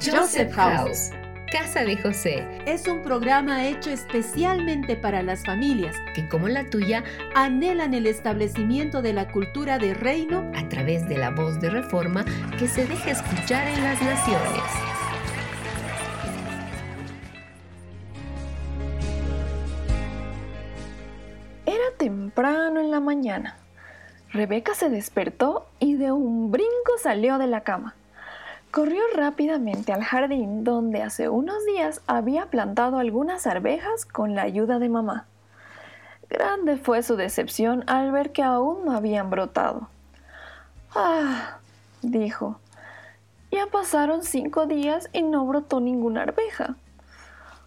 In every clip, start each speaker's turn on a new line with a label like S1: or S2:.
S1: Joseph House. Casa de José
S2: es un programa hecho especialmente para las familias
S1: que, como la tuya,
S2: anhelan el establecimiento de la cultura de reino
S1: a través de la voz de reforma que se deja escuchar en las naciones.
S3: Era temprano en la mañana. Rebeca se despertó y de un brinco salió de la cama. Corrió rápidamente al jardín donde hace unos días había plantado algunas arvejas con la ayuda de mamá. Grande fue su decepción al ver que aún no habían brotado. Ah, dijo, ya pasaron cinco días y no brotó ninguna arveja.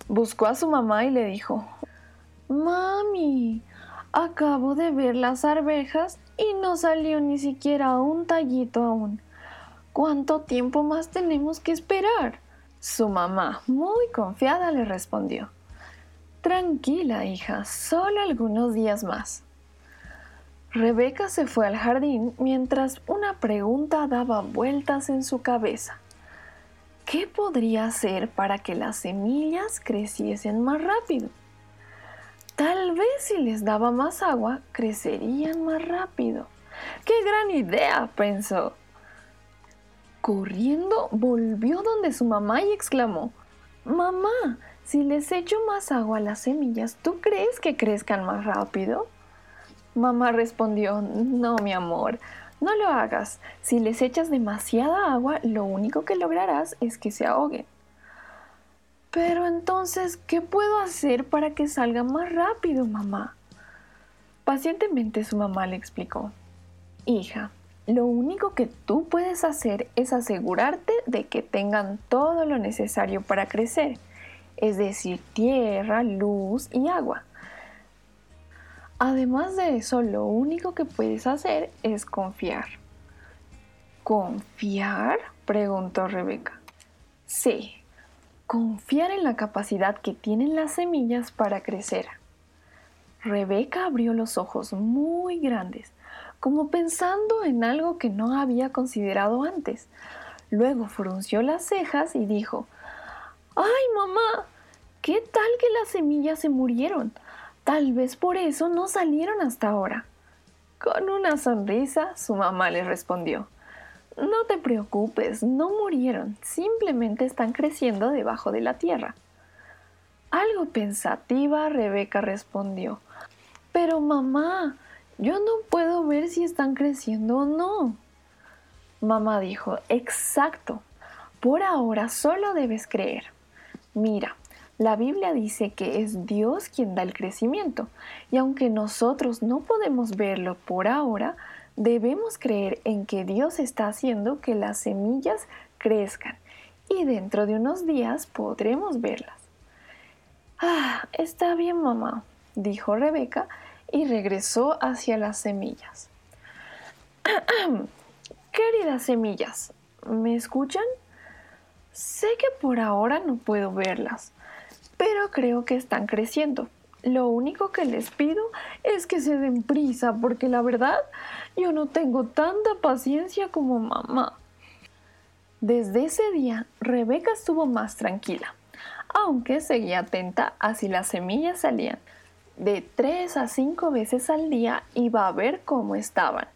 S3: Buscó a su mamá y le dijo, Mami, acabo de ver las arvejas y no salió ni siquiera un tallito aún. ¿Cuánto tiempo más tenemos que esperar? Su mamá, muy confiada, le respondió. Tranquila, hija, solo algunos días más. Rebeca se fue al jardín mientras una pregunta daba vueltas en su cabeza. ¿Qué podría hacer para que las semillas creciesen más rápido? Tal vez si les daba más agua, crecerían más rápido. ¡Qué gran idea! pensó. Corriendo, volvió donde su mamá y exclamó, Mamá, si les echo más agua a las semillas, ¿tú crees que crezcan más rápido? Mamá respondió, No, mi amor, no lo hagas. Si les echas demasiada agua, lo único que lograrás es que se ahoguen. Pero entonces, ¿qué puedo hacer para que salga más rápido, mamá? Pacientemente su mamá le explicó, Hija, lo único que tú puedes hacer es asegurarte de que tengan todo lo necesario para crecer, es decir, tierra, luz y agua. Además de eso, lo único que puedes hacer es confiar. ¿Confiar? preguntó Rebeca. Sí, confiar en la capacidad que tienen las semillas para crecer. Rebeca abrió los ojos muy grandes como pensando en algo que no había considerado antes. Luego frunció las cejas y dijo, ¡Ay, mamá! ¿Qué tal que las semillas se murieron? Tal vez por eso no salieron hasta ahora. Con una sonrisa, su mamá le respondió, No te preocupes, no murieron, simplemente están creciendo debajo de la tierra. Algo pensativa, Rebeca respondió, Pero mamá, yo no puedo ver si están creciendo o no. Mamá dijo, exacto, por ahora solo debes creer. Mira, la Biblia dice que es Dios quien da el crecimiento, y aunque nosotros no podemos verlo por ahora, debemos creer en que Dios está haciendo que las semillas crezcan, y dentro de unos días podremos verlas. Ah, está bien, mamá, dijo Rebeca, y regresó hacia las semillas. Queridas semillas, ¿me escuchan? Sé que por ahora no puedo verlas, pero creo que están creciendo. Lo único que les pido es que se den prisa, porque la verdad yo no tengo tanta paciencia como mamá. Desde ese día, Rebeca estuvo más tranquila, aunque seguía atenta a si las semillas salían de tres a cinco veces al día iba a ver cómo estaban.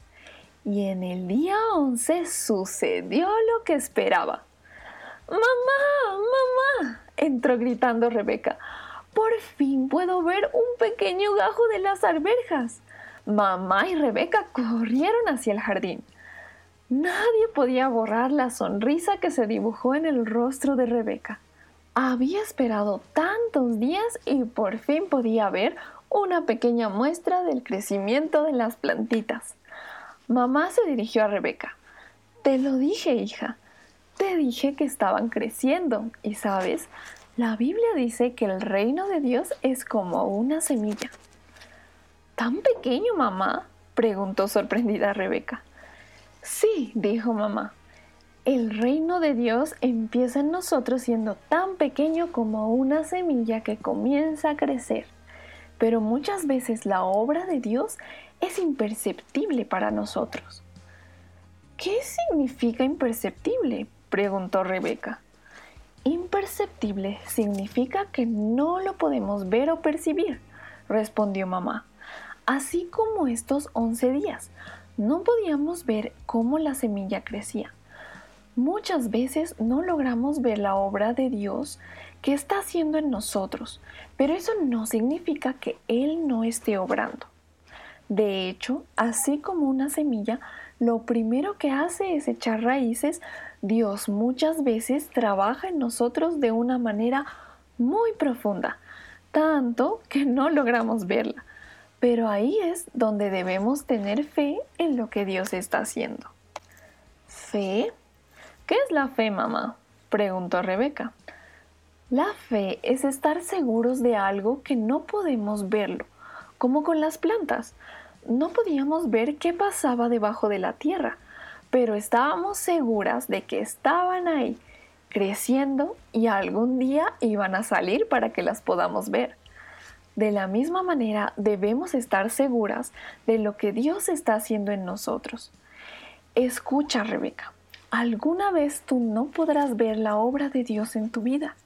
S3: Y en el día 11 sucedió lo que esperaba. ¡Mamá! ¡Mamá! entró gritando Rebeca. Por fin puedo ver un pequeño gajo de las alberjas. Mamá y Rebeca corrieron hacia el jardín. Nadie podía borrar la sonrisa que se dibujó en el rostro de Rebeca. Había esperado tantos días y por fin podía ver una pequeña muestra del crecimiento de las plantitas. Mamá se dirigió a Rebeca. Te lo dije, hija. Te dije que estaban creciendo. Y sabes, la Biblia dice que el reino de Dios es como una semilla. ¿Tan pequeño, mamá? preguntó sorprendida Rebeca. Sí, dijo mamá. El reino de Dios empieza en nosotros siendo tan pequeño como una semilla que comienza a crecer pero muchas veces la obra de Dios es imperceptible para nosotros. ¿Qué significa imperceptible? preguntó Rebeca. imperceptible significa que no lo podemos ver o percibir, respondió mamá. Así como estos once días, no podíamos ver cómo la semilla crecía. Muchas veces no logramos ver la obra de Dios que está haciendo en nosotros, pero eso no significa que Él no esté obrando. De hecho, así como una semilla, lo primero que hace es echar raíces, Dios muchas veces trabaja en nosotros de una manera muy profunda, tanto que no logramos verla. Pero ahí es donde debemos tener fe en lo que Dios está haciendo. ¿Fe? ¿Qué es la fe, mamá? preguntó Rebeca. La fe es estar seguros de algo que no podemos verlo, como con las plantas. No podíamos ver qué pasaba debajo de la tierra, pero estábamos seguras de que estaban ahí, creciendo y algún día iban a salir para que las podamos ver. De la misma manera debemos estar seguras de lo que Dios está haciendo en nosotros. Escucha, Rebeca, alguna vez tú no podrás ver la obra de Dios en tu vida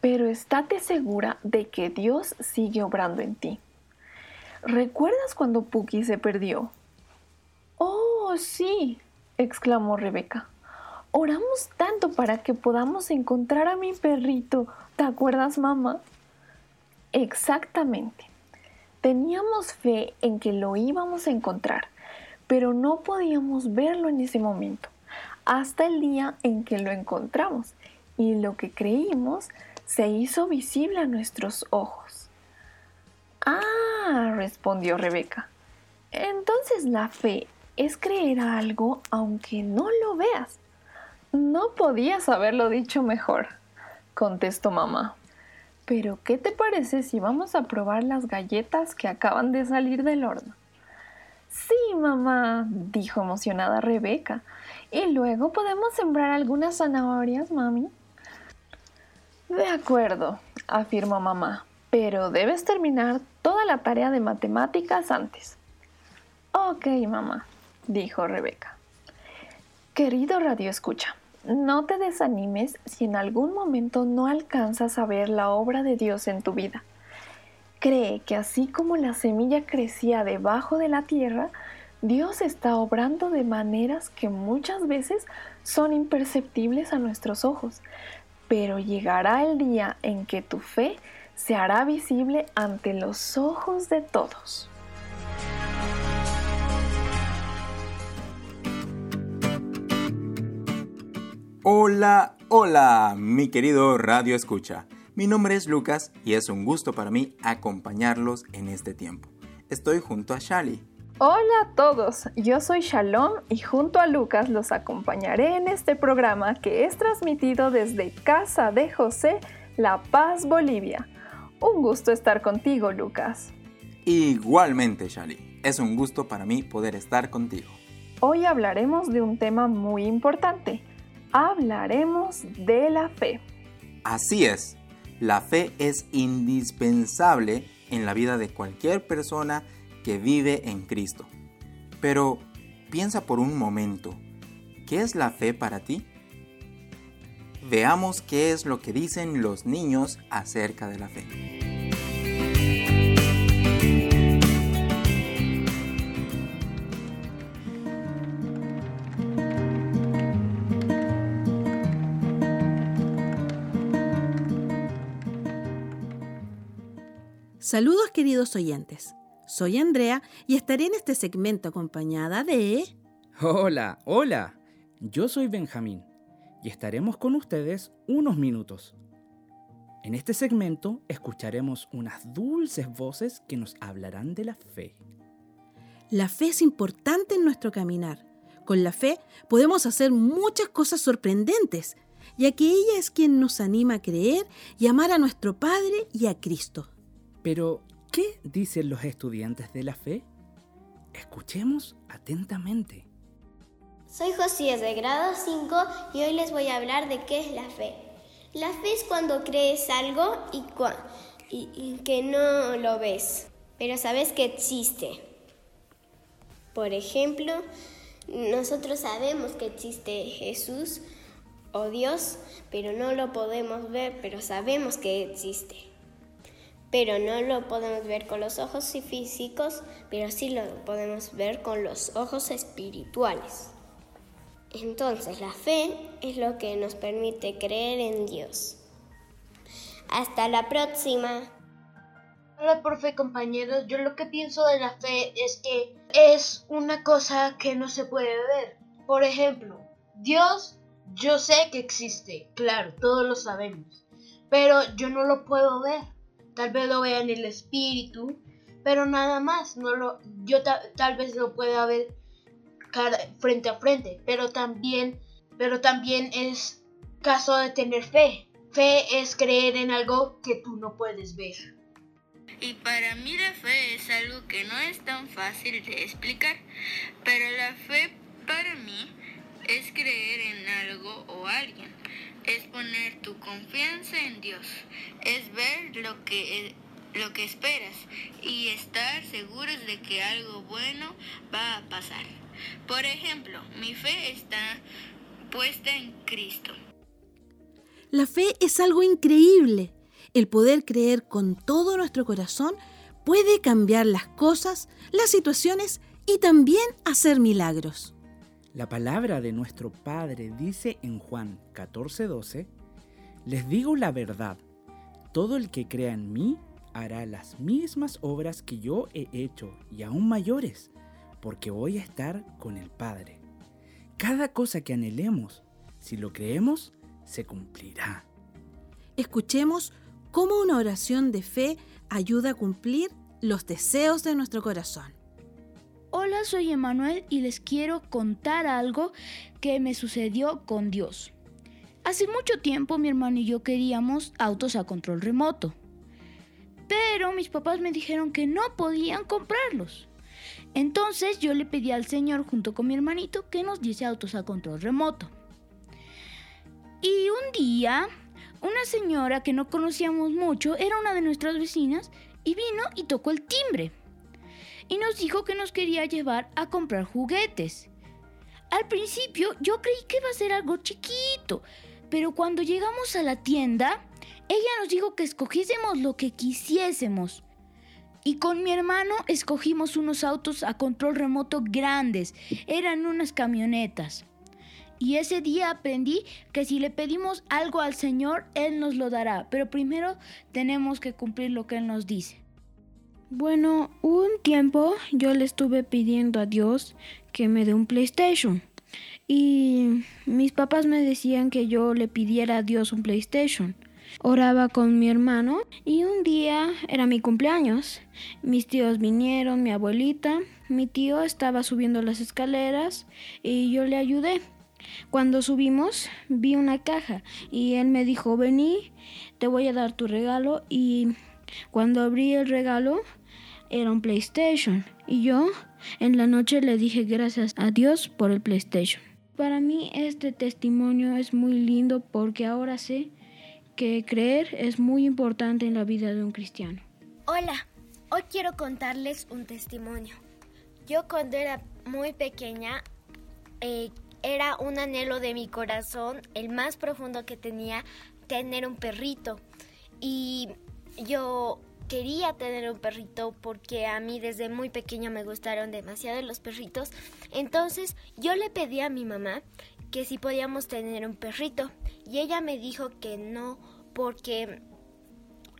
S3: pero estate segura de que Dios sigue obrando en ti. ¿Recuerdas cuando Puki se perdió? Oh, sí, exclamó Rebeca. Oramos tanto para que podamos encontrar a mi perrito. ¿Te acuerdas, mamá? Exactamente. Teníamos fe en que lo íbamos a encontrar, pero no podíamos verlo en ese momento, hasta el día en que lo encontramos. Y lo que creímos se hizo visible a nuestros ojos. Ah, respondió Rebeca. Entonces la fe es creer a algo aunque no lo veas. No podías haberlo dicho mejor, contestó mamá. Pero, ¿qué te parece si vamos a probar las galletas que acaban de salir del horno? Sí, mamá, dijo emocionada Rebeca. Y luego podemos sembrar algunas zanahorias, mami. De acuerdo, afirmó mamá, pero debes terminar toda la tarea de matemáticas antes. Ok, mamá, dijo Rebeca. Querido Radio Escucha, no te desanimes si en algún momento no alcanzas a ver la obra de Dios en tu vida. Cree que así como la semilla crecía debajo de la tierra, Dios está obrando de maneras que muchas veces son imperceptibles a nuestros ojos, pero llegará el día en que tu fe se hará visible ante los ojos de todos.
S4: Hola, hola, mi querido Radio Escucha. Mi nombre es Lucas y es un gusto para mí acompañarlos en este tiempo. Estoy junto a Shali,
S3: Hola a todos, yo soy Shalom y junto a Lucas los acompañaré en este programa que es transmitido desde Casa de José, La Paz, Bolivia. Un gusto estar contigo, Lucas.
S4: Igualmente, Shali. Es un gusto para mí poder estar contigo.
S3: Hoy hablaremos de un tema muy importante. Hablaremos de la fe.
S4: Así es, la fe es indispensable en la vida de cualquier persona que vive en Cristo. Pero piensa por un momento, ¿qué es la fe para ti? Veamos qué es lo que dicen los niños acerca de la fe.
S2: Saludos queridos oyentes. Soy Andrea y estaré en este segmento acompañada de...
S5: Hola, hola. Yo soy Benjamín y estaremos con ustedes unos minutos. En este segmento escucharemos unas dulces voces que nos hablarán de la fe.
S2: La fe es importante en nuestro caminar. Con la fe podemos hacer muchas cosas sorprendentes, ya que ella es quien nos anima a creer y amar a nuestro Padre y a Cristo.
S5: Pero, ¿Qué dicen los estudiantes de la fe? Escuchemos atentamente.
S6: Soy Josías de grado 5 y hoy les voy a hablar de qué es la fe. La fe es cuando crees algo y, y que no lo ves, pero sabes que existe. Por ejemplo, nosotros sabemos que existe Jesús o Dios, pero no lo podemos ver, pero sabemos que existe. Pero no lo podemos ver con los ojos físicos, pero sí lo podemos ver con los ojos espirituales. Entonces la fe es lo que nos permite creer en Dios. Hasta la próxima.
S7: Hola, profe, compañeros. Yo lo que pienso de la fe es que es una cosa que no se puede ver. Por ejemplo, Dios, yo sé que existe, claro, todos lo sabemos, pero yo no lo puedo ver. Tal vez lo vea en el espíritu, pero nada más. No lo, yo tal vez lo pueda ver frente a frente, pero también, pero también es caso de tener fe. Fe es creer en algo que tú no puedes ver.
S8: Y para mí la fe es algo que no es tan fácil de explicar, pero la fe para mí es creer en algo o alguien, es poner tu confianza en Dios, es ver lo que lo que esperas y estar seguros de que algo bueno va a pasar. Por ejemplo, mi fe está puesta en Cristo.
S2: La fe es algo increíble. El poder creer con todo nuestro corazón puede cambiar las cosas, las situaciones y también hacer milagros.
S5: La palabra de nuestro Padre dice en Juan 14:12, Les digo la verdad, todo el que crea en mí hará las mismas obras que yo he hecho y aún mayores, porque voy a estar con el Padre. Cada cosa que anhelemos, si lo creemos, se cumplirá.
S2: Escuchemos cómo una oración de fe ayuda a cumplir los deseos de nuestro corazón.
S9: Hola, soy Emanuel y les quiero contar algo que me sucedió con Dios. Hace mucho tiempo mi hermano y yo queríamos autos a control remoto, pero mis papás me dijeron que no podían comprarlos. Entonces yo le pedí al Señor junto con mi hermanito que nos diese autos a control remoto. Y un día, una señora que no conocíamos mucho era una de nuestras vecinas y vino y tocó el timbre. Y nos dijo que nos quería llevar a comprar juguetes. Al principio yo creí que iba a ser algo chiquito, pero cuando llegamos a la tienda, ella nos dijo que escogiésemos lo que quisiésemos. Y con mi hermano escogimos unos autos a control remoto grandes, eran unas camionetas. Y ese día aprendí que si le pedimos algo al Señor, Él nos lo dará, pero primero tenemos que cumplir lo que Él nos dice. Bueno, un tiempo yo le estuve pidiendo a Dios que me dé un PlayStation. Y mis papás me decían que yo le pidiera a Dios un PlayStation. Oraba con mi hermano y un día era mi cumpleaños. Mis tíos vinieron, mi abuelita, mi tío estaba subiendo las escaleras y yo le ayudé. Cuando subimos vi una caja y él me dijo, vení, te voy a dar tu regalo y cuando abrí el regalo era un PlayStation y yo en la noche le dije gracias a Dios por el PlayStation. Para mí este testimonio es muy lindo porque ahora sé que creer es muy importante en la vida de un cristiano.
S10: Hola, hoy quiero contarles un testimonio. Yo cuando era muy pequeña, eh, era un anhelo de mi corazón, el más profundo que tenía, tener un perrito. Y yo quería tener un perrito porque a mí desde muy pequeña me gustaron demasiado los perritos. Entonces yo le pedí a mi mamá que si podíamos tener un perrito y ella me dijo que no porque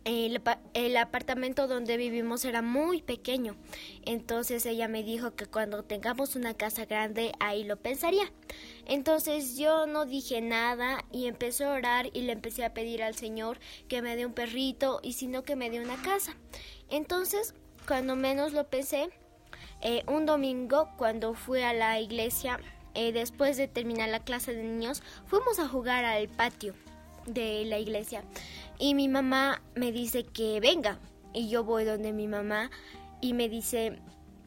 S10: el, apartamento donde vivimos era muy pequeño. Entonces ella me dijo que cuando tengamos una casa grande ahí lo pensaría. Entonces yo no dije nada y empecé a orar y le empecé a pedir al Señor que me dé un perrito y si no que me dé una casa. Entonces cuando menos lo pensé, eh, un domingo cuando fui a la iglesia, eh, después de terminar la clase de niños, fuimos a jugar al patio de la iglesia. Y mi mamá me dice que venga. Y yo voy donde mi mamá y me dice,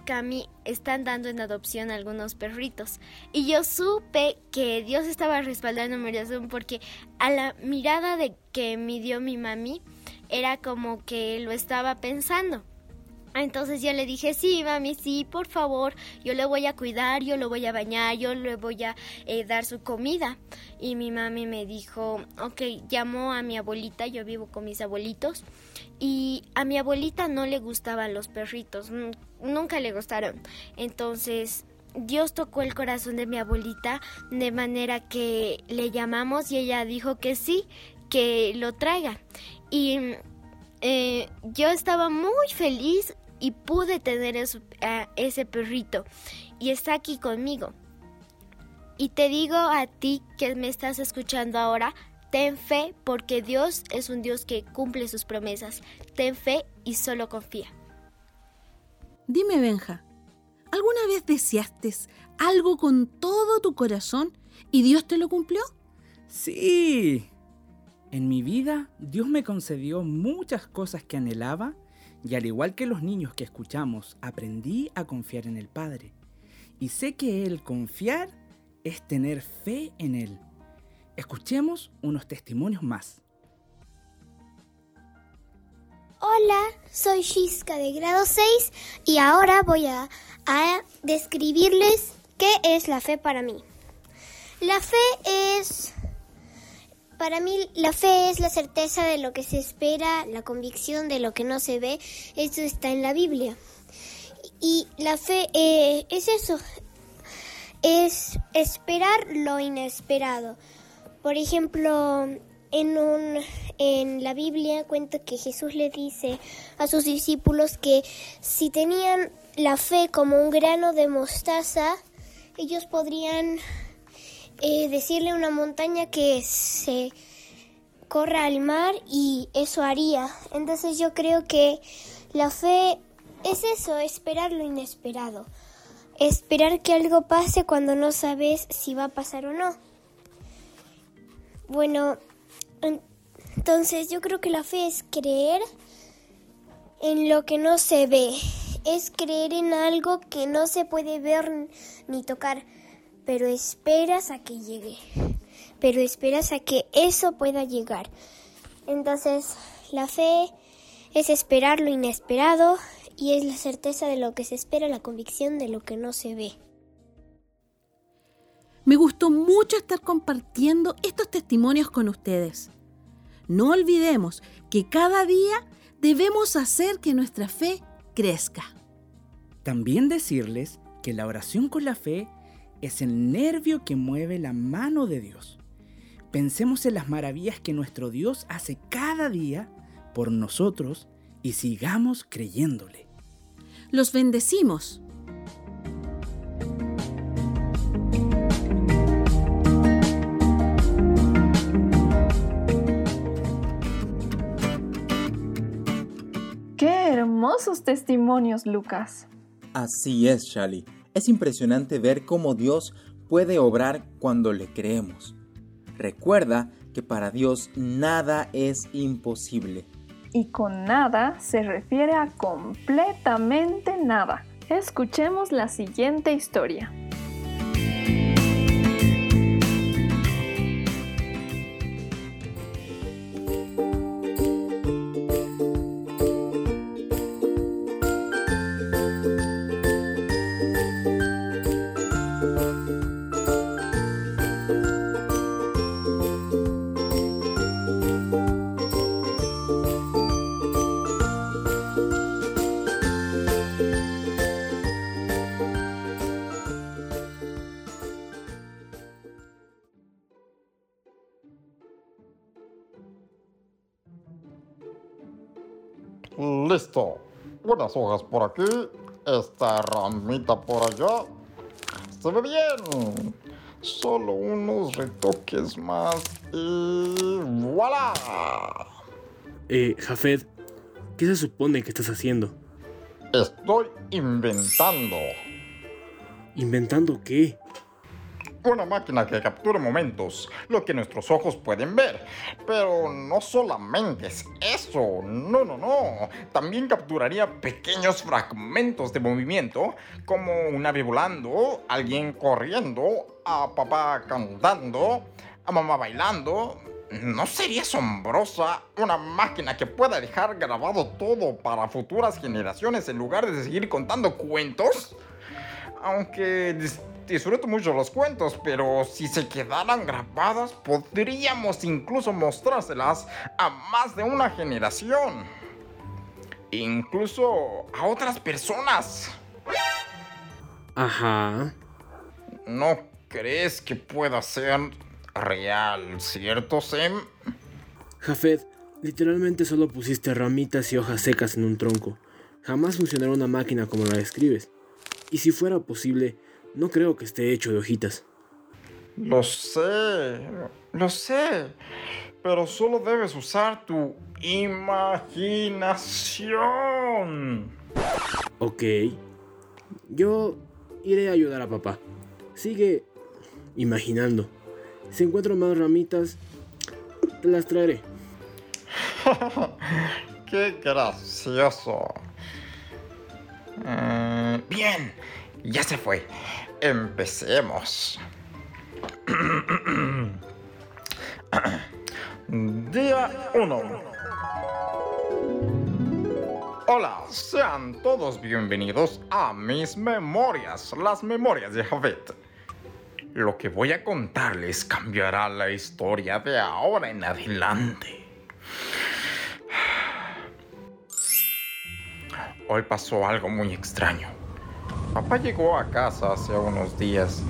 S10: Cami, están dando en adopción algunos perritos. Y yo supe que Dios estaba respaldando mi oración porque a la mirada de que me dio mi mami era como que lo estaba pensando. Entonces yo le dije, sí, mami, sí, por favor, yo le voy a cuidar, yo lo voy a bañar, yo le voy a eh, dar su comida. Y mi mami me dijo, ok, llamó a mi abuelita, yo vivo con mis abuelitos, y a mi abuelita no le gustaban los perritos, nunca le gustaron. Entonces Dios tocó el corazón de mi abuelita de manera que le llamamos y ella dijo que sí, que lo traiga. Y eh, yo estaba muy feliz y pude tener a ese perrito y está aquí conmigo. Y te digo a ti que me estás escuchando ahora, ten fe porque Dios es un Dios que cumple sus promesas. Ten fe y solo confía.
S2: Dime, Benja, ¿alguna vez deseaste algo con todo tu corazón y Dios te lo cumplió?
S5: Sí. En mi vida, Dios me concedió muchas cosas que anhelaba y al igual que los niños que escuchamos, aprendí a confiar en el Padre. Y sé que el confiar es tener fe en Él. Escuchemos unos testimonios más.
S11: Hola, soy Shiska de grado 6 y ahora voy a, a, describirles qué es la fe para mí. La fe es para mí la fe es la certeza de lo que se espera, la convicción de lo que no se ve. Eso está en la Biblia. Y la fe eh, es eso, es esperar lo inesperado. Por ejemplo, en, un, en la Biblia cuenta que Jesús le dice a sus discípulos que si tenían la fe como un grano de mostaza, ellos podrían eh, decirle a una montaña que se corra al mar y eso haría. Entonces yo creo que la fe es eso, esperar lo inesperado. Esperar que algo pase cuando no sabes si va a pasar o no. Bueno, entonces yo creo que la fe es creer en lo que no se ve. Es creer en algo que no se puede ver ni tocar pero esperas a que llegue, pero esperas a que eso pueda llegar. Entonces, la fe es esperar lo inesperado y es la certeza de lo que se espera, la convicción de lo que no se ve.
S2: Me gustó mucho estar compartiendo estos testimonios con ustedes. No olvidemos que cada día debemos hacer que nuestra fe crezca.
S5: También decirles que la oración con la fe es el nervio que mueve la mano de Dios. Pensemos en las maravillas que nuestro Dios hace cada día por nosotros y sigamos creyéndole.
S2: Los bendecimos.
S3: Qué hermosos testimonios, Lucas.
S4: Así es, Shali. Es impresionante ver cómo Dios puede obrar cuando le creemos. Recuerda que para Dios nada es imposible.
S3: Y con nada se refiere a completamente nada. Escuchemos la siguiente historia.
S12: Listo. Unas hojas por aquí, esta ramita por allá. Se ve bien. Solo unos retoques más y voilà.
S13: Eh, Jafet, ¿qué se supone que estás haciendo?
S12: Estoy inventando.
S13: ¿Inventando qué?
S12: Una máquina que captura momentos, lo que nuestros ojos pueden ver. Pero no solamente es eso, no, no, no. También capturaría pequeños fragmentos de movimiento, como un ave volando, alguien corriendo, a papá cantando, a mamá bailando. ¿no sería asombrosa una máquina que pueda dejar grabado todo para futuras generaciones en lugar de seguir contando cuentos? Aunque disfruto mucho los cuentos, pero si se quedaran grabadas, podríamos incluso mostrárselas a más de una generación. Incluso a otras personas.
S13: Ajá.
S12: ¿No crees que pueda ser real, cierto, Sem?
S13: Jafet, literalmente solo pusiste ramitas y hojas secas en un tronco. Jamás funcionará una máquina como la describes. Y si fuera posible, no creo que esté hecho de hojitas.
S12: Lo sé, lo sé. Pero solo debes usar tu imaginación.
S13: Ok. Yo iré a ayudar a papá. Sigue imaginando. Si encuentro más ramitas, te las traeré.
S12: Qué gracioso. Eh, bien, ya se fue. Empecemos. Día 1. Hola, sean todos bienvenidos a mis memorias, las memorias de Javet. Lo que voy a contarles cambiará la historia de ahora en adelante. Hoy pasó algo muy extraño. Papá llegó a casa hace unos días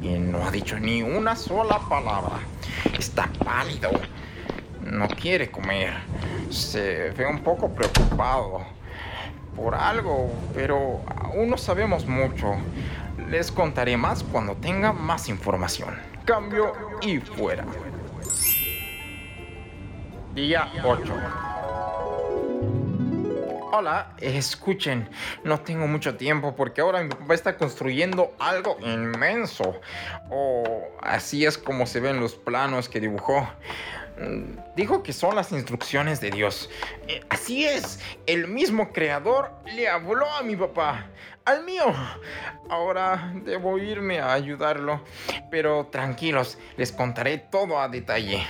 S12: y no ha dicho ni una sola palabra. Está pálido. No quiere comer. Se ve un poco preocupado por algo, pero aún no sabemos mucho. Les contaré más cuando tenga más información. Cambio y fuera. Día 8. Hola, escuchen, no tengo mucho tiempo porque ahora mi papá está construyendo algo inmenso. O así es como se ven los planos que dibujó. Mm, Dijo que son las instrucciones de Dios. Eh, Así es, el mismo creador le habló a mi papá, al mío. Ahora debo irme a ayudarlo, pero tranquilos, les contaré todo a detalle.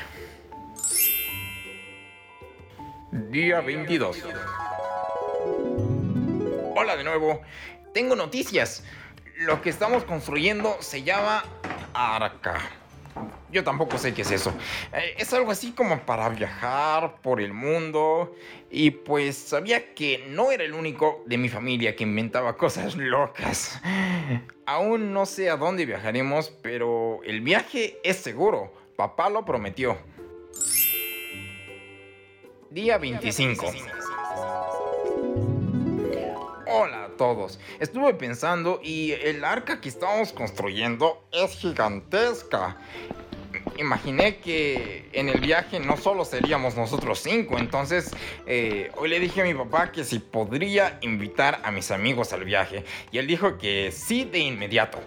S12: Día 22. Hola de nuevo. Tengo noticias. Lo que estamos construyendo se llama Arca. Yo tampoco sé qué es eso. Eh, es algo así como para viajar por el mundo. Y pues sabía que no era el único de mi familia que inventaba cosas locas. Aún no sé a dónde viajaremos, pero el viaje es seguro. Papá lo prometió. Día 25. Hola a todos. Estuve pensando y el arca que estamos construyendo es gigantesca. Imaginé que en el viaje no solo seríamos nosotros cinco, entonces eh, hoy le dije a mi papá que si podría invitar a mis amigos al viaje y él dijo que sí de inmediato.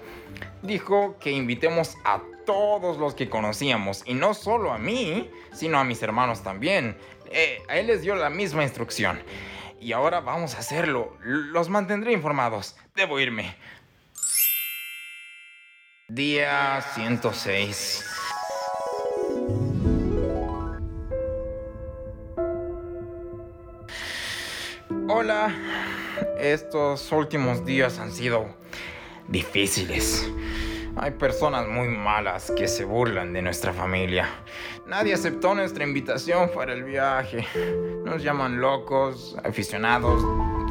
S12: Dijo que invitemos a todos los que conocíamos y no solo a mí, sino a mis hermanos también. Eh, a él les dio la misma instrucción. Y ahora vamos a hacerlo. Los mantendré informados. Debo irme. Día 106. Hola. Estos últimos días han sido difíciles. Hay personas muy malas que se burlan de nuestra familia. Nadie aceptó nuestra invitación para el viaje. Nos llaman locos, aficionados,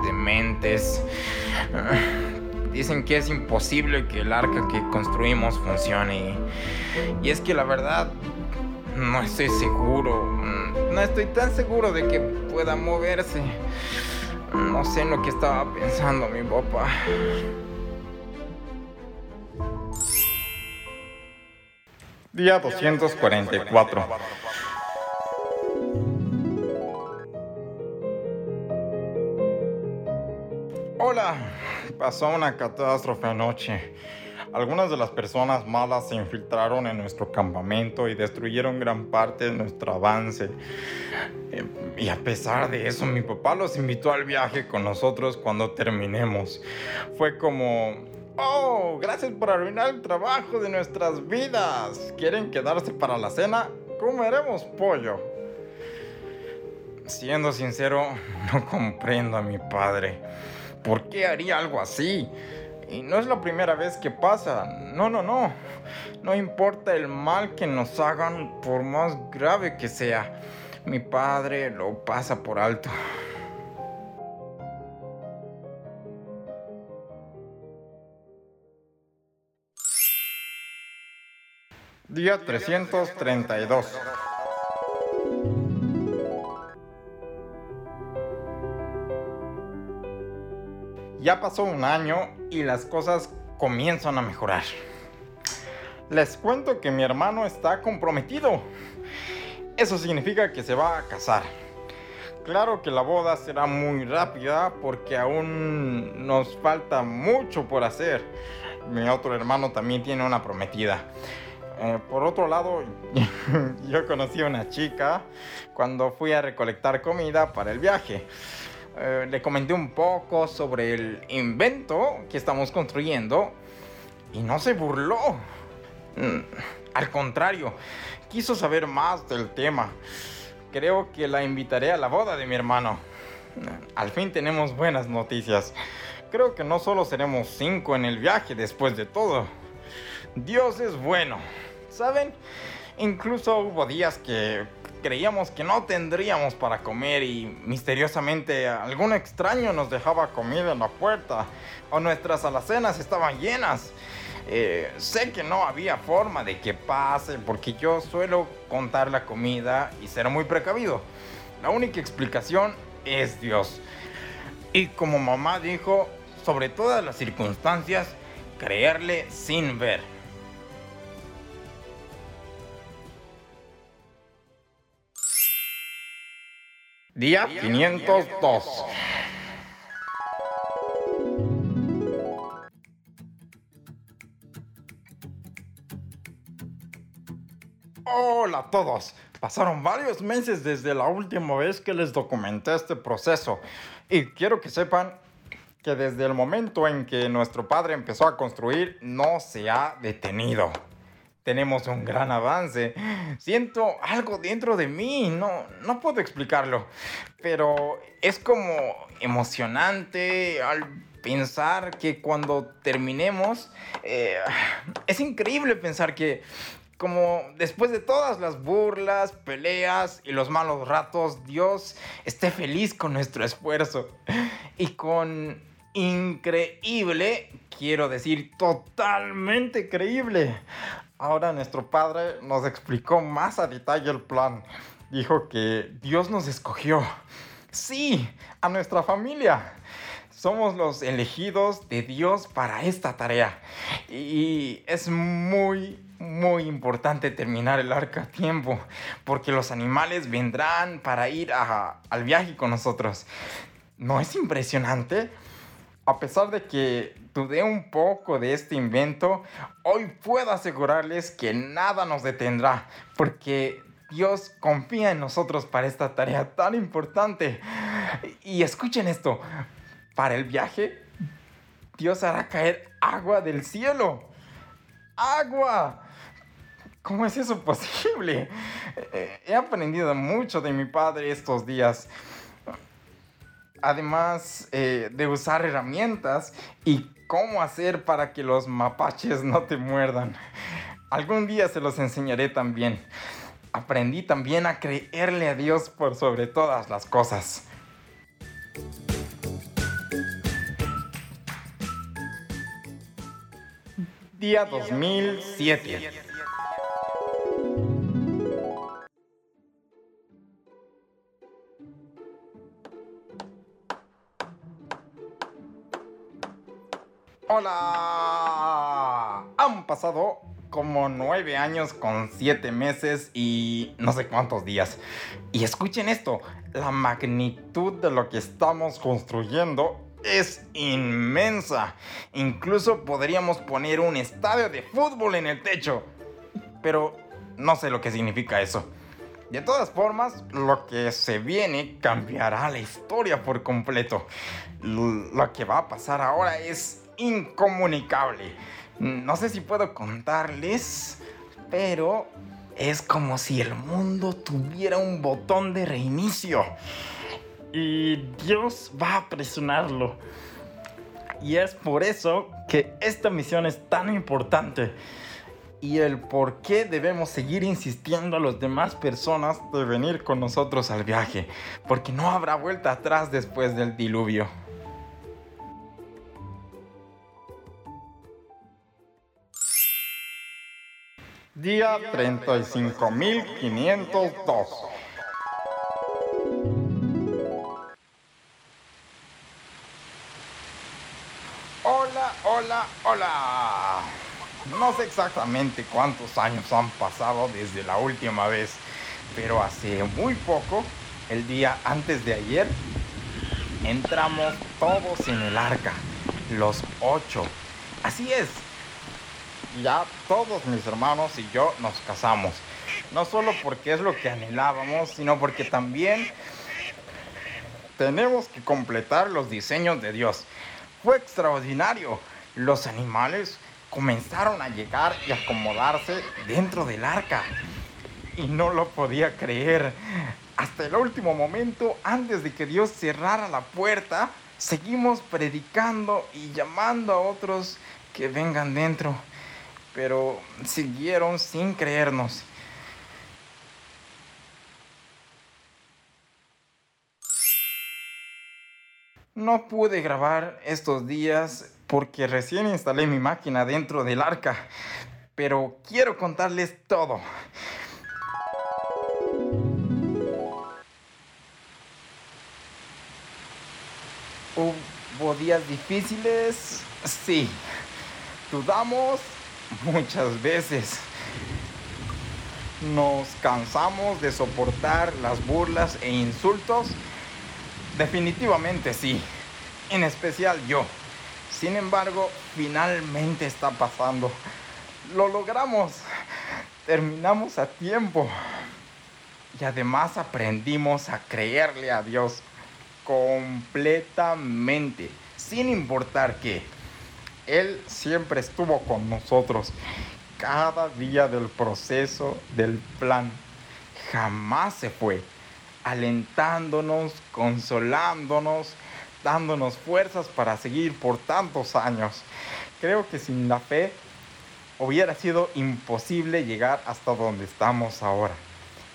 S12: dementes. Dicen que es imposible que el arca que construimos funcione. Y, y es que la verdad, no estoy seguro. No estoy tan seguro de que pueda moverse. No sé en lo que estaba pensando mi papá. Día 244. Hola, pasó una catástrofe anoche. Algunas de las personas malas se infiltraron en nuestro campamento y destruyeron gran parte de nuestro avance. Eh, Y a pesar de eso, mi papá los invitó al viaje con nosotros cuando terminemos. Fue como, oh, gracias por arruinar el trabajo de nuestras vidas. ¿Quieren quedarse para la cena? comeremos pollo. Siendo sincero, no comprendo a mi padre. ¿Por qué haría algo así? Y no es la primera vez que pasa. No, no, no. No importa el mal que nos hagan, por más grave que sea. Mi padre lo pasa por alto. Día 332. Ya pasó un año y las cosas comienzan a mejorar. Les cuento que mi hermano está comprometido. Eso significa que se va a casar. Claro que la boda será muy rápida porque aún nos falta mucho por hacer. Mi otro hermano también tiene una prometida. Eh, por otro lado, yo conocí a una chica cuando fui a recolectar comida para el viaje. Eh, le comenté un poco sobre el invento que estamos construyendo y no se burló. Mm, al contrario, quiso saber más del tema. Creo que la invitaré a la boda de mi hermano. Al fin tenemos buenas noticias. Creo que no solo seremos cinco en el viaje después de todo. Dios es bueno. ¿Saben? Incluso hubo días que creíamos que no tendríamos para comer y misteriosamente algún extraño nos dejaba comida en la puerta o nuestras alacenas estaban llenas. Eh, sé que no había forma de que pase porque yo suelo contar la comida y ser muy precavido. La única explicación es Dios. Y como mamá dijo, sobre todas las circunstancias, creerle sin ver. Día 502. Hola a todos. Pasaron varios meses desde la última vez que les documenté este proceso y quiero que sepan que desde el momento en que nuestro padre empezó a construir no se ha detenido tenemos un gran avance. Siento algo dentro de mí, no, no puedo explicarlo, pero es como emocionante al pensar que cuando terminemos, eh, es increíble pensar que como después de todas las burlas, peleas y los malos ratos, Dios esté feliz con nuestro esfuerzo y con increíble, quiero decir totalmente creíble. Ahora nuestro padre nos explicó más a detalle el plan. Dijo que Dios nos escogió. Sí, a nuestra familia. Somos los elegidos de Dios para esta tarea. Y es muy, muy importante terminar el arca a tiempo, porque los animales vendrán para ir al viaje con nosotros. ¿No es impresionante? A pesar de que dudé un poco de este invento, hoy puedo asegurarles que nada nos detendrá, porque Dios confía en nosotros para esta tarea tan importante. Y escuchen esto, para el viaje, Dios hará caer agua del cielo. ¡Agua! ¿Cómo es eso posible? Eh, he aprendido mucho de mi padre estos días además eh, de usar herramientas y cómo hacer para que los mapaches no te muerdan. Algún día se los enseñaré también. Aprendí también a creerle a Dios por sobre todas las cosas. Día 2007. Hola. Han pasado como nueve años con siete meses y no sé cuántos días. Y escuchen esto, la magnitud de lo que estamos construyendo es inmensa. Incluso podríamos poner un estadio de fútbol en el techo. Pero no sé lo que significa eso. De todas formas, lo que se viene cambiará la historia por completo. Lo que va a pasar ahora es incomunicable. No sé si puedo contarles, pero Es como si el mundo tuviera un botón de reinicio. Y Dios va a presionarlo. Y es por eso que esta misión es tan importante. Y el por qué debemos seguir insistiendo a las demás personas de venir con nosotros al viaje. Porque no habrá vuelta atrás después del diluvio. Día 35502. Hola, hola, hola. No sé exactamente cuántos años han pasado desde la última vez, pero hace muy poco, el día antes de ayer, entramos todos en el arca, los ocho. Así es, ya todos mis hermanos y yo nos casamos. No solo porque es lo que anhelábamos, sino porque también tenemos que completar los diseños de Dios. Fue extraordinario. Los animales comenzaron a llegar y acomodarse dentro del arca. Y no lo podía creer. Hasta el último momento, antes de que Dios cerrara la puerta, seguimos predicando y llamando a otros que vengan dentro pero siguieron sin creernos. No pude grabar estos días porque recién instalé mi máquina dentro del arca, pero quiero contarles todo. ¿Hubo días difíciles? Sí. Dudamos muchas veces. Nos cansamos de soportar las burlas e insultos. Definitivamente sí, en especial yo. Sin embargo, finalmente está pasando. Lo logramos. Terminamos a tiempo. Y además aprendimos a creerle a Dios completamente, sin importar qué. Él siempre estuvo con nosotros cada día del proceso, del plan. Jamás se fue, alentándonos, consolándonos, dándonos fuerzas para seguir por tantos años. Creo que sin la fe hubiera sido imposible llegar hasta donde estamos ahora.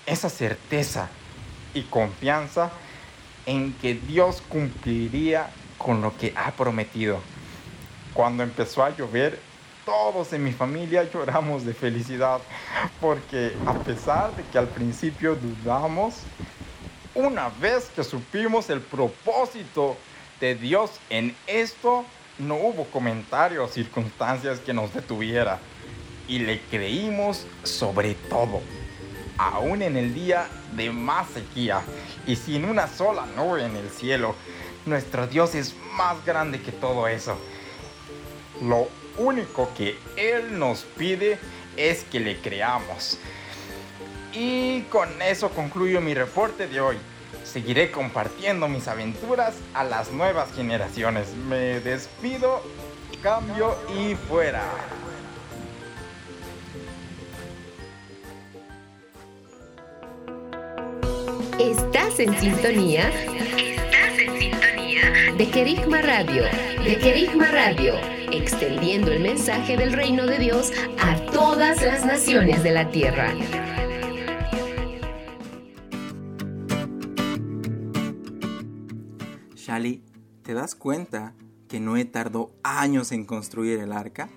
S12: Esa certeza y confianza en que Dios cumpliría con lo que ha prometido. Cuando empezó a llover, todos en mi familia lloramos de felicidad, porque a pesar de que al principio dudamos, una vez que supimos el propósito de Dios en esto, no hubo comentarios o circunstancias que nos detuviera. Y le creímos sobre todo, aún en el día de más sequía y sin una sola nube en el cielo. Nuestro Dios es más grande que todo eso. Lo único que Él nos pide es que le creamos. Y con eso concluyo mi reporte de hoy. Seguiré compartiendo mis aventuras a las nuevas generaciones. Me despido, cambio y fuera.
S1: Estás en sintonía. Estás en sintonía de Kerigma Radio. De Kerigma Radio extendiendo el mensaje del reino de Dios a todas las naciones de la tierra.
S4: Shali, ¿te das cuenta que Noé tardó años en construir el arca?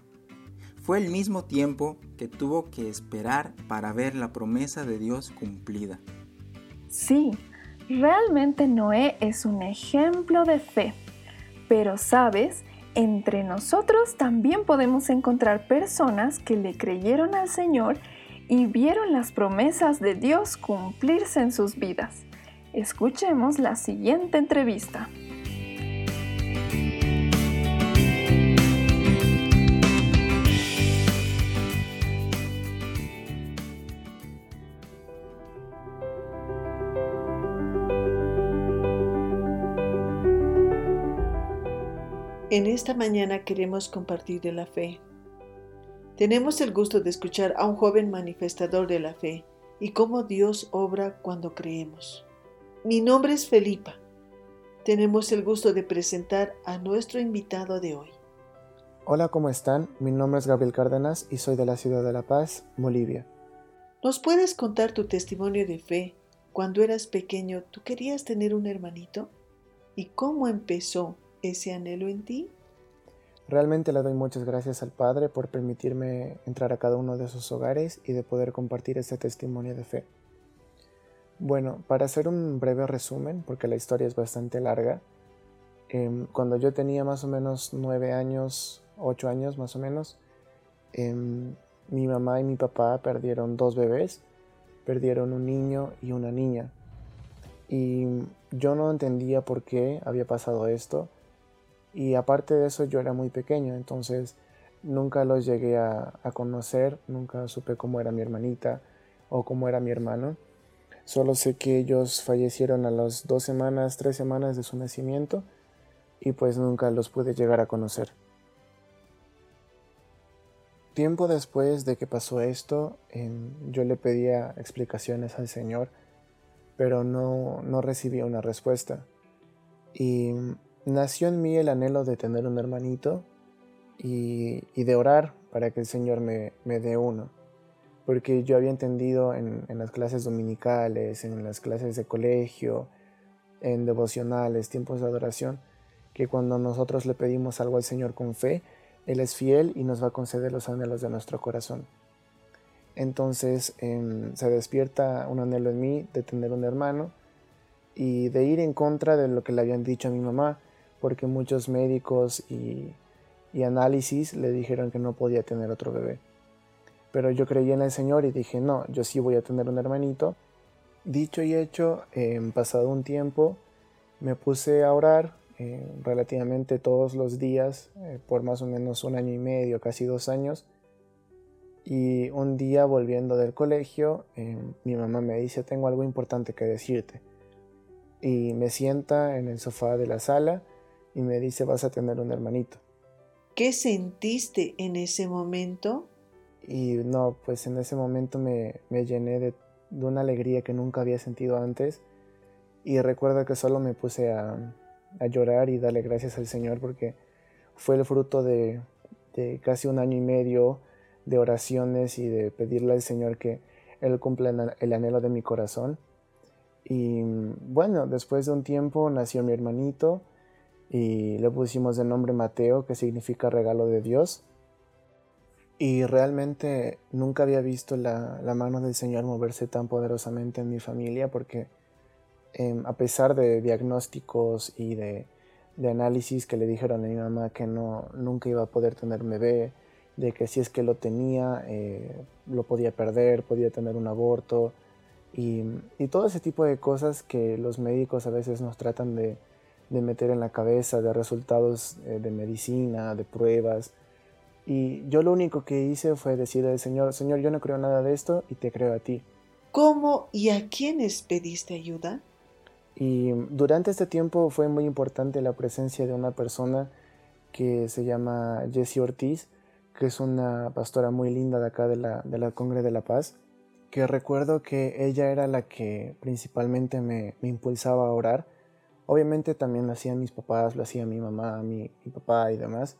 S4: Fue el mismo tiempo que tuvo que esperar para ver la promesa de Dios cumplida.
S3: Sí, realmente Noé es un ejemplo de fe. Pero sabes, entre nosotros también podemos encontrar personas que le creyeron al Señor y vieron las promesas de Dios cumplirse en sus vidas. Escuchemos la siguiente entrevista.
S14: En esta mañana queremos compartir de la fe. Tenemos el gusto de escuchar a un joven manifestador de la fe y cómo Dios obra cuando creemos. Mi nombre es Felipa. Tenemos el gusto de presentar a nuestro invitado de hoy.
S15: Hola, ¿cómo están? Mi nombre es Gabriel Cárdenas y soy de la ciudad de La Paz, Bolivia.
S14: ¿Nos puedes contar tu testimonio de fe? Cuando eras pequeño, ¿tú querías tener un hermanito? ¿Y cómo empezó ese anhelo en ti?
S15: Realmente le doy muchas gracias al Padre por permitirme entrar a cada uno de sus hogares y de poder compartir este testimonio de fe. Bueno, para hacer un breve resumen, porque la historia es bastante larga, em, cuando yo tenía más o menos nueve años, ocho años más o menos, em, mi mamá y mi papá perdieron dos bebés, perdieron un niño y una niña. Y yo no entendía por qué había pasado esto y aparte de eso yo era muy pequeño, entonces nunca los llegué a, conocer, nunca supe cómo era mi hermanita o cómo era mi hermano. Solo sé que ellos fallecieron a las dos semanas, tres semanas de su nacimiento y pues nunca los pude llegar a conocer. Tiempo después de que pasó esto, yo le pedía explicaciones al Señor, pero no, no recibía una respuesta. Y nació en mí el anhelo de tener un hermanito y, de orar para que el Señor me, dé uno. Porque yo había entendido en, las clases dominicales, en las clases de colegio, en devocionales, tiempos de adoración, que cuando nosotros le pedimos algo al Señor con fe, Él es fiel y nos va a conceder los anhelos de nuestro corazón. Entonces em, se despierta un anhelo en mí de tener un hermano y de ir en contra de lo que le habían dicho a mi mamá, porque muchos médicos y, análisis le dijeron que no podía tener otro bebé. Pero yo creí en el Señor y dije, no, yo sí voy a tener un hermanito. Dicho y hecho, en pasado un tiempo, me puse a orar eh, relativamente todos los días, eh, por más o menos un año y medio, casi dos años. Y un día volviendo del colegio, eh, mi mamá me dice, tengo algo importante que decirte. Y me sienta en el sofá de la sala y me dice vas a tener un hermanito.
S14: ¿Qué sentiste en ese momento?
S15: Y no, pues en ese momento me, llené de, una alegría que nunca había sentido antes y recuerdo que solo me puse a, llorar y darle gracias al Señor porque fue el fruto de, de casi un año y medio de oraciones y de pedirle al Señor que Él cumpla el anhelo de mi corazón. Y bueno, después de un tiempo nació mi hermanito y le pusimos de nombre Mateo, que significa regalo de Dios. Y realmente nunca había visto la, mano del Señor moverse tan poderosamente en mi familia porque em, a pesar de diagnósticos y de, análisis que le dijeron a mi mamá que no, nunca iba a poder tener bebé, de que si es que lo tenía, eh, lo podía perder, podía tener un aborto y, y todo ese tipo de cosas que los médicos a veces nos tratan de, de meter en la cabeza, de resultados eh, de medicina, de pruebas. Y yo lo único que hice fue decirle al Señor, Señor, yo no creo nada de esto y te creo a ti.
S14: ¿Cómo y a quiénes pediste ayuda?
S15: Y durante este tiempo fue muy importante la presencia de una persona que se llama Jessie Ortiz, que es una pastora muy linda de acá de la, de la Congre de la Paz, que recuerdo que ella era la que principalmente me, me impulsaba a orar Obviamente también lo hacían mis papás, lo hacía mi mamá, mi, papá y demás,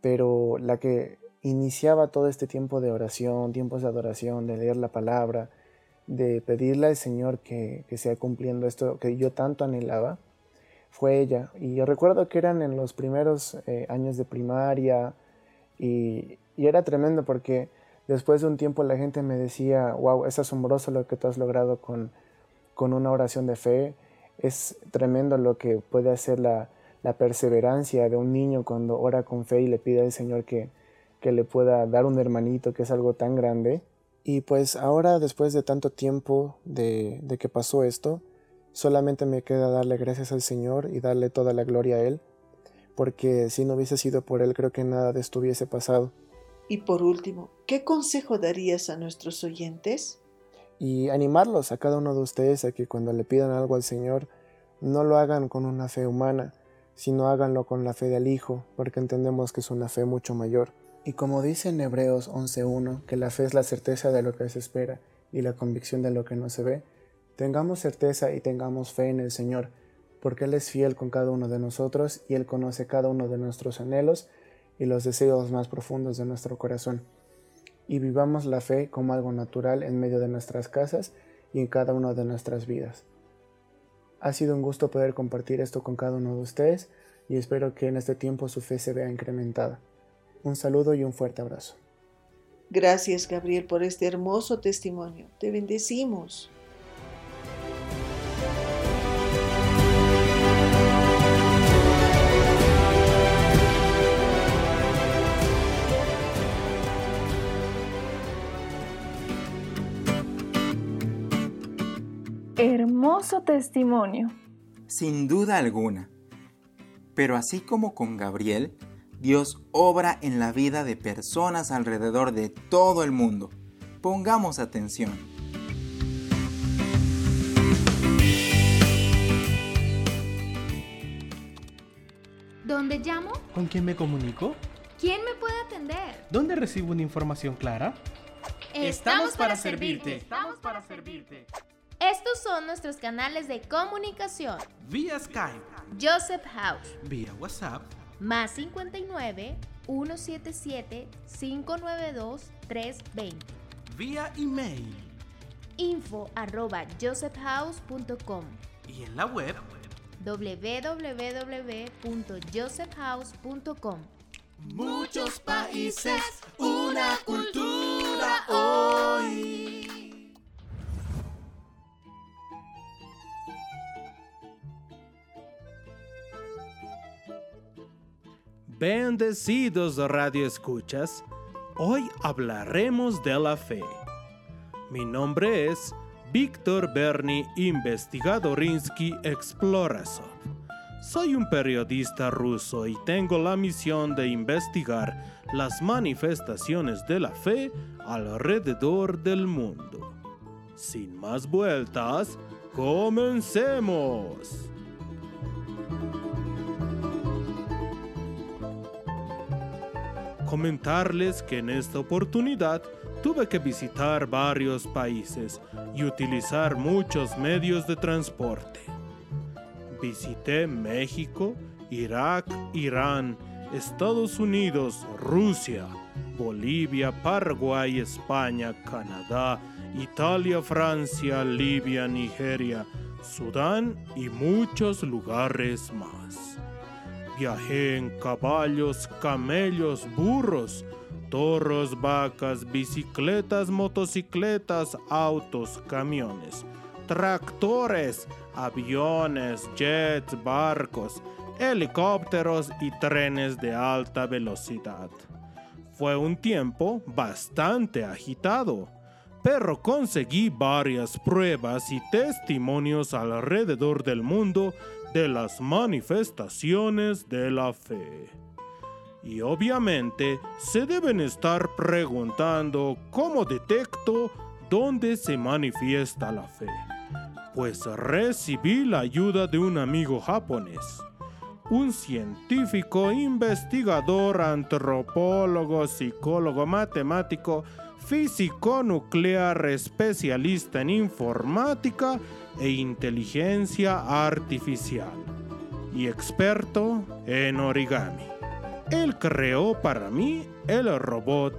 S15: pero la que iniciaba todo este tiempo de oración, tiempos de adoración, de leer la palabra, de pedirle al Señor que, que sea cumpliendo esto que yo tanto anhelaba, fue ella. Y yo recuerdo que eran en los primeros eh, años de primaria y, y, era tremendo porque después de un tiempo la gente me decía, wow, es asombroso lo que tú has logrado con, con una oración de fe es tremendo lo que puede hacer la, perseverancia de un niño cuando ora con fe y le pide al Señor que, le pueda dar un hermanito, que es algo tan grande. Y pues ahora, después de tanto tiempo de, de que pasó esto, solamente me queda darle gracias al Señor y darle toda la gloria a Él, porque si no hubiese sido por Él, creo que nada de esto hubiese pasado.
S14: Y por último, ¿qué consejo darías a nuestros oyentes?
S15: Y animarlos a cada uno de ustedes a que cuando le pidan algo al Señor no lo hagan con una fe humana, sino háganlo con la fe del Hijo, porque entendemos que es una fe mucho mayor. Y como dice en Hebreos 11.1, que la fe es la certeza de lo que se espera y la convicción de lo que no se ve, tengamos certeza y tengamos fe en el Señor, porque Él es fiel con cada uno de nosotros y Él conoce cada uno de nuestros anhelos y los deseos más profundos de nuestro corazón. Y vivamos la fe como algo natural en medio de nuestras casas y en cada una de nuestras vidas. Ha sido un gusto poder compartir esto con cada uno de ustedes y espero que en este tiempo su fe se vea incrementada. Un saludo y un fuerte abrazo.
S14: Gracias, Gabriel, por este hermoso testimonio. Te bendecimos.
S3: Hermoso testimonio.
S4: Sin duda alguna. Pero así como con Gabriel, Dios obra en la vida de personas alrededor de todo el mundo. Pongamos atención.
S16: ¿Dónde llamo?
S17: ¿Con quién me comunico?
S16: ¿Quién me puede atender?
S17: ¿Dónde recibo una información clara?
S16: Estamos, para, servirte. Estamos para servirte. Estos son nuestros canales de comunicación.
S17: Vía Skype.
S16: Joseph House.
S17: Vía WhatsApp
S16: más 59 177 592 320.
S17: Vía email.
S16: Info arroba josephhouse.com.
S17: Y en la web
S16: www.josephhouse.com.
S18: Muchos países, una cultura hoy.
S19: Bendecidos Radio Escuchas, hoy hablaremos de la fe. Mi nombre es Víctor Berni Investigadorinsky Explorasov. Soy un periodista ruso y tengo la misión de investigar las manifestaciones de la fe alrededor del mundo. Sin más vueltas, comencemos. Comentarles que en esta oportunidad tuve que visitar varios países y utilizar muchos medios de transporte. Visité México, Irak, Irán, Estados Unidos, Rusia, Bolivia, Paraguay, España, Canadá, Italia, Francia, Libia, Nigeria, Sudán y muchos lugares más. Viajé en caballos, camellos, burros, toros, vacas, bicicletas, motocicletas, autos, camiones, tractores, aviones, jets, barcos, helicópteros y trenes de alta velocidad. Fue un tiempo bastante agitado, pero conseguí varias pruebas y testimonios alrededor del mundo de las manifestaciones de la fe. Y obviamente se deben estar preguntando cómo detecto dónde se manifiesta la fe. Pues recibí la ayuda de un amigo japonés, un científico, investigador, antropólogo, psicólogo, matemático, físico nuclear, especialista en informática e inteligencia artificial y experto en origami. Él creó para mí el robot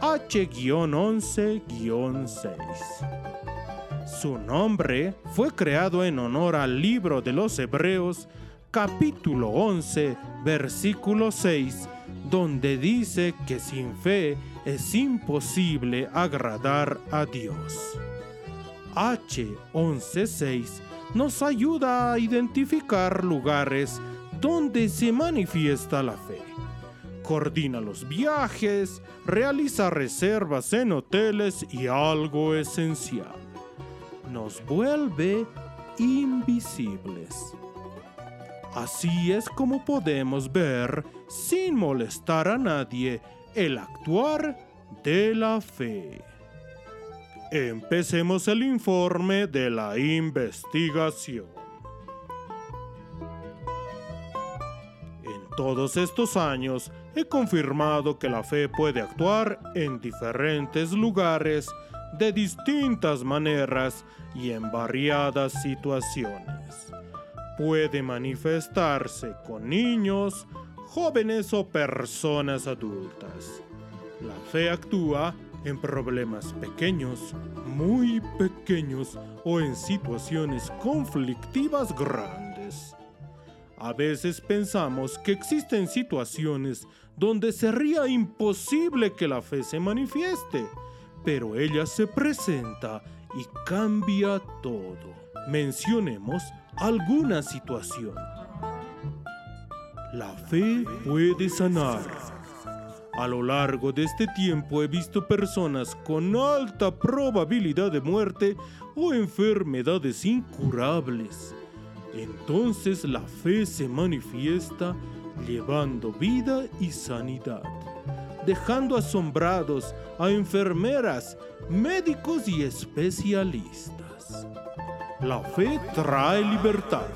S19: H-11-6. Su nombre fue creado en honor al libro de los Hebreos, capítulo 11, versículo 6, donde dice que sin fe es imposible agradar a Dios. H116 nos ayuda a identificar lugares donde se manifiesta la fe. Coordina los viajes, realiza reservas en hoteles y algo esencial. Nos vuelve invisibles. Así es como podemos ver, sin molestar a nadie, el actuar de la fe. Empecemos el informe de la investigación. En todos estos años he confirmado que la fe puede actuar en diferentes lugares, de distintas maneras y en variadas situaciones. Puede manifestarse con niños, jóvenes o personas adultas. La fe actúa en problemas pequeños, muy pequeños o en situaciones conflictivas grandes. A veces pensamos que existen situaciones donde sería imposible que la fe se manifieste, pero ella se presenta y cambia todo. Mencionemos alguna situación. La fe puede sanar. A lo largo de este tiempo he visto personas con alta probabilidad de muerte o enfermedades incurables. Entonces la fe se manifiesta llevando vida y sanidad, dejando asombrados a enfermeras, médicos y especialistas. La fe trae libertad.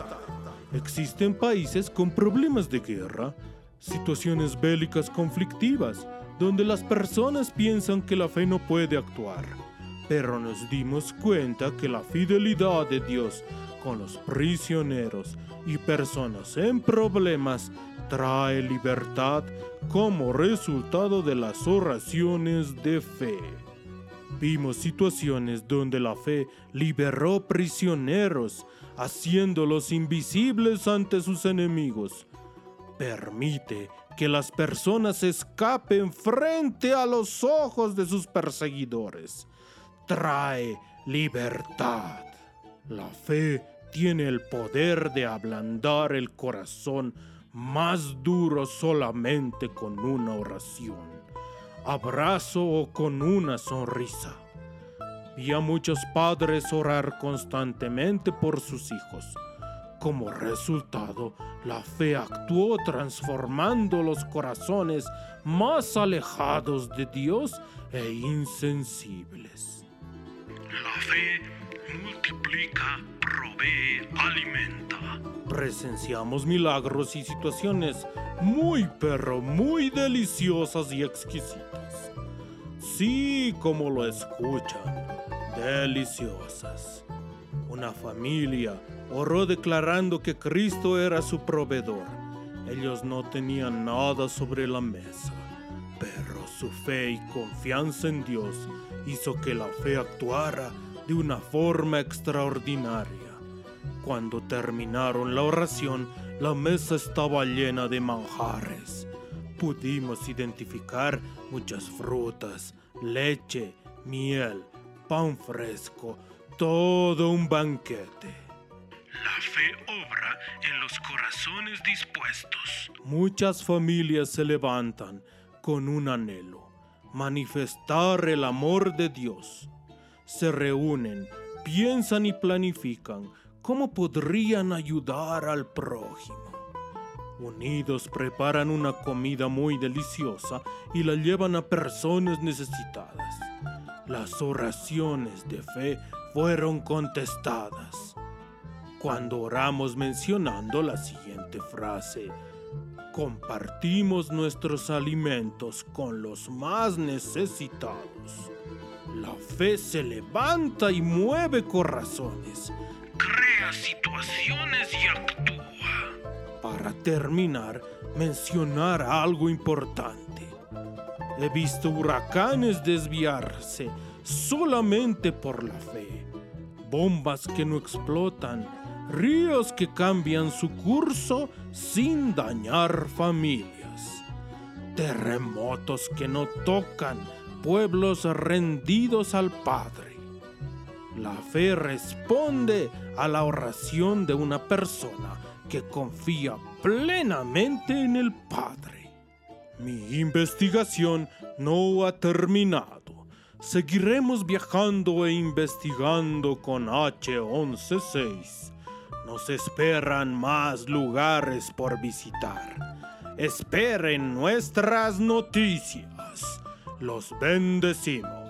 S19: Existen países con problemas de guerra, situaciones bélicas conflictivas, donde las personas piensan que la fe no puede actuar. Pero nos dimos cuenta que la fidelidad de Dios con los prisioneros y personas en problemas trae libertad como resultado de las oraciones de fe. Vimos situaciones donde la fe liberó prisioneros, haciéndolos invisibles ante sus enemigos. Permite que las personas escapen frente a los ojos de sus perseguidores. Trae libertad. La fe tiene el poder de ablandar el corazón más duro solamente con una oración, abrazo o con una sonrisa. Vi a muchos padres orar constantemente por sus hijos. Como resultado, la fe actuó transformando los corazones más alejados de Dios e insensibles.
S20: La fe multiplica, provee, alimenta.
S19: Presenciamos milagros y situaciones muy pero muy deliciosas y exquisitas. Sí, como lo escuchan, deliciosas. Una familia oró declarando que Cristo era su proveedor. Ellos no tenían nada sobre la mesa, pero su fe y confianza en Dios hizo que la fe actuara de una forma extraordinaria. Cuando terminaron la oración, la mesa estaba llena de manjares. Pudimos identificar muchas frutas, leche, miel, pan fresco, todo un banquete.
S20: La fe obra en los corazones dispuestos.
S19: Muchas familias se levantan con un anhelo, manifestar el amor de Dios. Se reúnen, piensan y planifican cómo podrían ayudar al prójimo. Unidos preparan una comida muy deliciosa y la llevan a personas necesitadas. Las oraciones de fe fueron contestadas. Cuando oramos mencionando la siguiente frase, compartimos nuestros alimentos con los más necesitados. La fe se levanta y mueve corazones.
S20: Crea situaciones y actúa.
S19: Para terminar, mencionar algo importante. He visto huracanes desviarse solamente por la fe. Bombas que no explotan, ríos que cambian su curso sin dañar familias. Terremotos que no tocan pueblos rendidos al Padre. La fe responde a la oración de una persona que confía plenamente en el Padre. Mi investigación no ha terminado. Seguiremos viajando e investigando con H116. Nos esperan más lugares por visitar. Esperen nuestras noticias. Los bendecimos.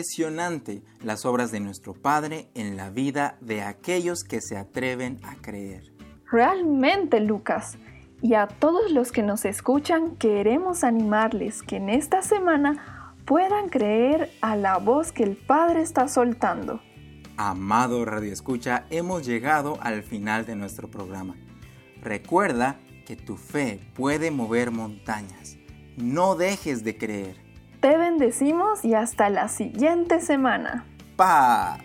S4: Impresionante las obras de nuestro Padre en la vida de aquellos que se atreven a creer.
S3: Realmente, Lucas. Y a todos los que nos escuchan, queremos animarles que en esta semana puedan creer a la voz que el Padre está soltando.
S4: Amado Radio Escucha, hemos llegado al final de nuestro programa. Recuerda que tu fe puede mover montañas. No dejes de creer.
S3: Te bendecimos y hasta la siguiente semana.
S4: Paz.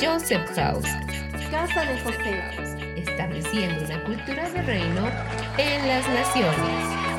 S1: Joseph House.
S16: Casa de José.
S1: Estableciendo una cultura de reino en las naciones.